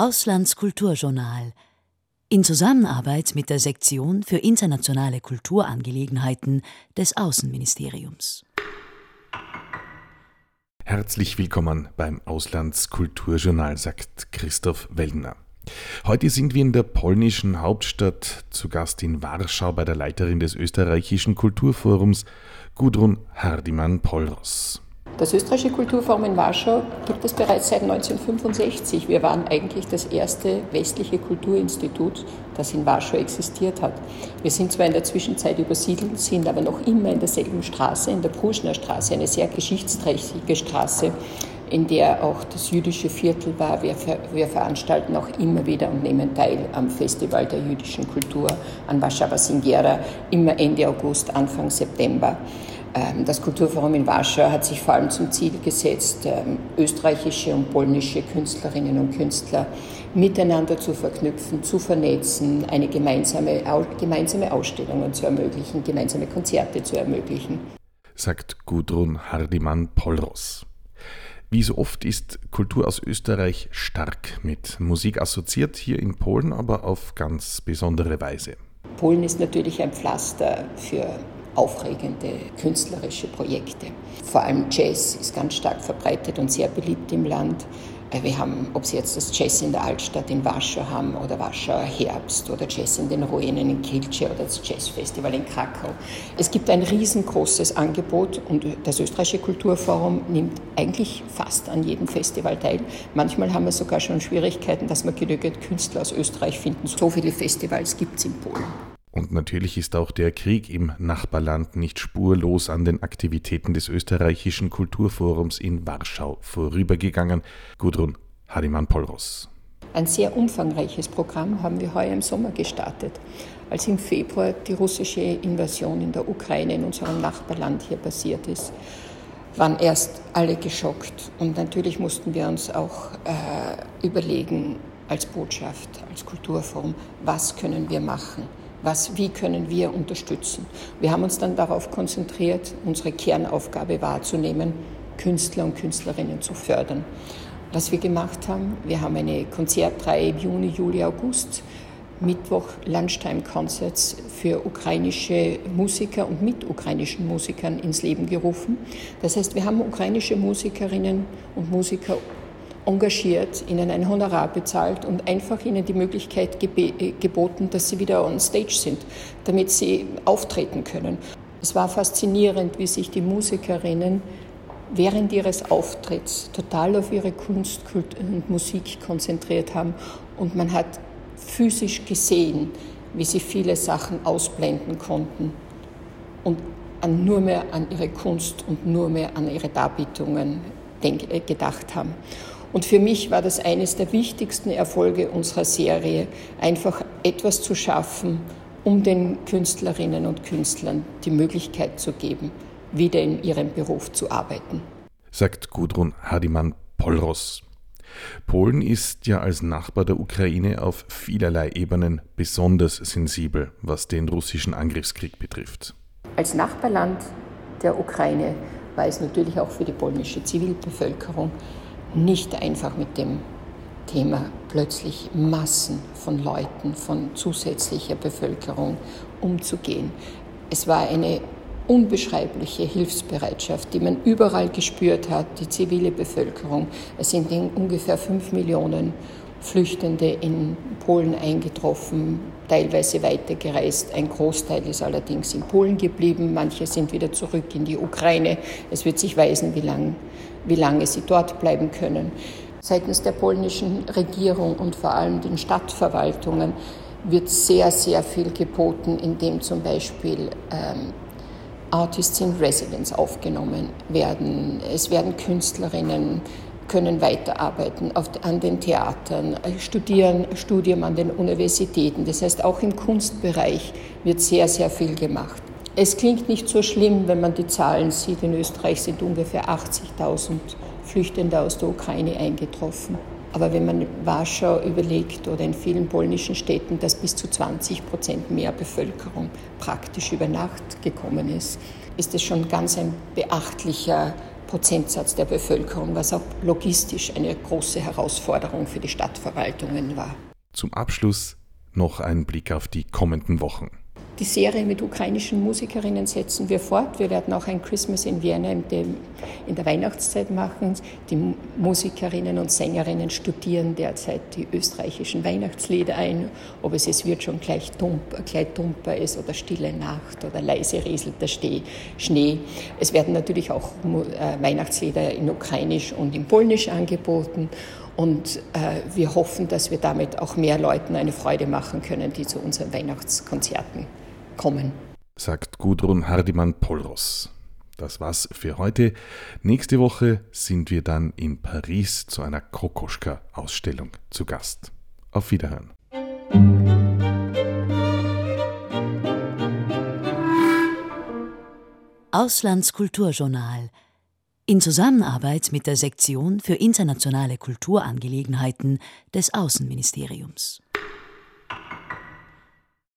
Auslandskulturjournal in Zusammenarbeit mit der Sektion für internationale Kulturangelegenheiten des Außenministeriums. Herzlich willkommen beim Auslandskulturjournal, sagt Christoph Wellner. Heute sind wir in der polnischen Hauptstadt zu Gast in Warschau bei der Leiterin des österreichischen Kulturforums, Gudrun Hardiman-Polros. Das Österreichische Kulturforum in Warschau gibt es bereits seit 1965. Wir waren eigentlich das erste westliche Kulturinstitut, das in Warschau existiert hat. Wir sind zwar in der Zwischenzeit übersiedelt, sind aber noch immer in derselben Straße, in der Pruschner Straße, eine sehr geschichtsträchtige Straße, in der auch das jüdische Viertel war. Wir, wir, veranstalten auch immer wieder und nehmen teil am Festival der jüdischen Kultur an Warszawa Singera, immer Ende August, Anfang September. Ähm, das Kulturforum in Warschau hat sich vor allem zum Ziel gesetzt, ähm, österreichische und polnische Künstlerinnen und Künstler miteinander zu verknüpfen, zu vernetzen, eine gemeinsame, gemeinsame Ausstellungen zu ermöglichen, gemeinsame Konzerte zu ermöglichen. Sagt Gudrun Hardiman-Polros. Wie so oft ist Kultur aus Österreich stark mit Musik assoziiert, hier in Polen aber auf ganz besondere Weise. Polen ist natürlich ein Pflaster für aufregende künstlerische Projekte. Vor allem Jazz ist ganz stark verbreitet und sehr beliebt im Land. Äh, wir haben, ob Sie jetzt das Jazz in der Altstadt in Warschau haben oder Warschauer Herbst oder Jazz in den Ruinen in Kilce oder das Jazzfestival in Krakau. Es gibt ein riesengroßes Angebot und das Österreichische Kulturforum nimmt eigentlich fast an jedem Festival teil. Manchmal haben wir sogar schon Schwierigkeiten, dass wir genügend Künstler aus Österreich finden. So viele Festivals gibt es in Polen. Und natürlich ist auch der Krieg im Nachbarland nicht spurlos an den Aktivitäten des österreichischen Kulturforums in Warschau vorübergegangen. Gudrun Hariman-Polros. Ein sehr umfangreiches Programm haben wir heuer im Sommer gestartet. Als im Februar die russische Invasion in der Ukraine, in unserem Nachbarland hier passiert ist, waren erst alle geschockt. Und natürlich mussten wir uns auch äh, überlegen, als Botschaft, als Kulturforum, was können wir machen? Was, wie können wir unterstützen. Wir haben uns dann darauf konzentriert, unsere Kernaufgabe wahrzunehmen, Künstler und Künstlerinnen zu fördern. Was wir gemacht haben, wir haben eine Konzertreihe im Juni, Juli, August, Mittwoch Lunchtime Concerts für ukrainische Musiker und mit ukrainischen Musikern ins Leben gerufen. Das heißt, wir haben ukrainische Musikerinnen und Musiker engagiert, ihnen ein Honorar bezahlt und einfach ihnen die Möglichkeit äh, geboten, dass sie wieder on stage sind, damit sie auftreten können. Es war faszinierend, wie sich die Musikerinnen während ihres Auftritts total auf ihre Kunst und Musik konzentriert haben und man hat physisch gesehen, wie sie viele Sachen ausblenden konnten und an nur mehr an ihre Kunst und nur mehr an ihre Darbietungen äh, gedacht haben. Und für mich war das eines der wichtigsten Erfolge unserer Serie, einfach etwas zu schaffen, um den Künstlerinnen und Künstlern die Möglichkeit zu geben, wieder in ihrem Beruf zu arbeiten. Sagt Gudrun Hardiman-Polros. Polen ist ja als Nachbar der Ukraine auf vielerlei Ebenen besonders sensibel, was den russischen Angriffskrieg betrifft. Als Nachbarland der Ukraine war es natürlich auch für die polnische Zivilbevölkerung nicht einfach mit dem Thema plötzlich Massen von Leuten, von zusätzlicher Bevölkerung umzugehen. Es war eine unbeschreibliche Hilfsbereitschaft, die man überall gespürt hat, die zivile Bevölkerung. Es sind ungefähr fünf Millionen Flüchtende in Polen eingetroffen, teilweise weitergereist. Ein Großteil ist allerdings in Polen geblieben, manche sind wieder zurück in die Ukraine. Es wird sich weisen, wie lange wie lange sie dort bleiben können. Seitens der polnischen Regierung und vor allem den Stadtverwaltungen wird sehr, sehr viel geboten, indem zum Beispiel ähm, Artists in Residence aufgenommen werden. Es werden Künstlerinnen können weiterarbeiten auf, an den Theatern, studieren, Studium an den Universitäten. Das heißt, auch im Kunstbereich wird sehr, sehr viel gemacht. Es klingt nicht so schlimm, wenn man die Zahlen sieht. In Österreich sind ungefähr 80.000 Flüchtende aus der Ukraine eingetroffen. Aber wenn man Warschau überlegt oder in vielen polnischen Städten, dass bis zu 20 Prozent mehr Bevölkerung praktisch über Nacht gekommen ist, ist es schon ganz ein beachtlicher Prozentsatz der Bevölkerung, was auch logistisch eine große Herausforderung für die Stadtverwaltungen war. Zum Abschluss noch ein Blick auf die kommenden Wochen. Die Serie mit ukrainischen Musikerinnen setzen wir fort. Wir werden auch ein Christmas in Vienna in der Weihnachtszeit machen. Die Musikerinnen und Sängerinnen studieren derzeit die österreichischen Weihnachtslieder ein, ob es es wird schon gleich dumper, gleich dumper ist oder Stille Nacht oder leise rieselt der Schnee. Es werden natürlich auch äh, Weihnachtslieder in Ukrainisch und in Polnisch angeboten. Und äh, wir hoffen, dass wir damit auch mehr Leuten eine Freude machen können, die zu unseren Weihnachtskonzerten kommen. Sagt Gudrun Hardimann-Polros. Das war's für heute. Nächste Woche sind wir dann in Paris zu einer Kokoschka-Ausstellung zu Gast. Auf Wiederhören. Auslandskulturjournal in Zusammenarbeit mit der Sektion für internationale Kulturangelegenheiten des Außenministeriums.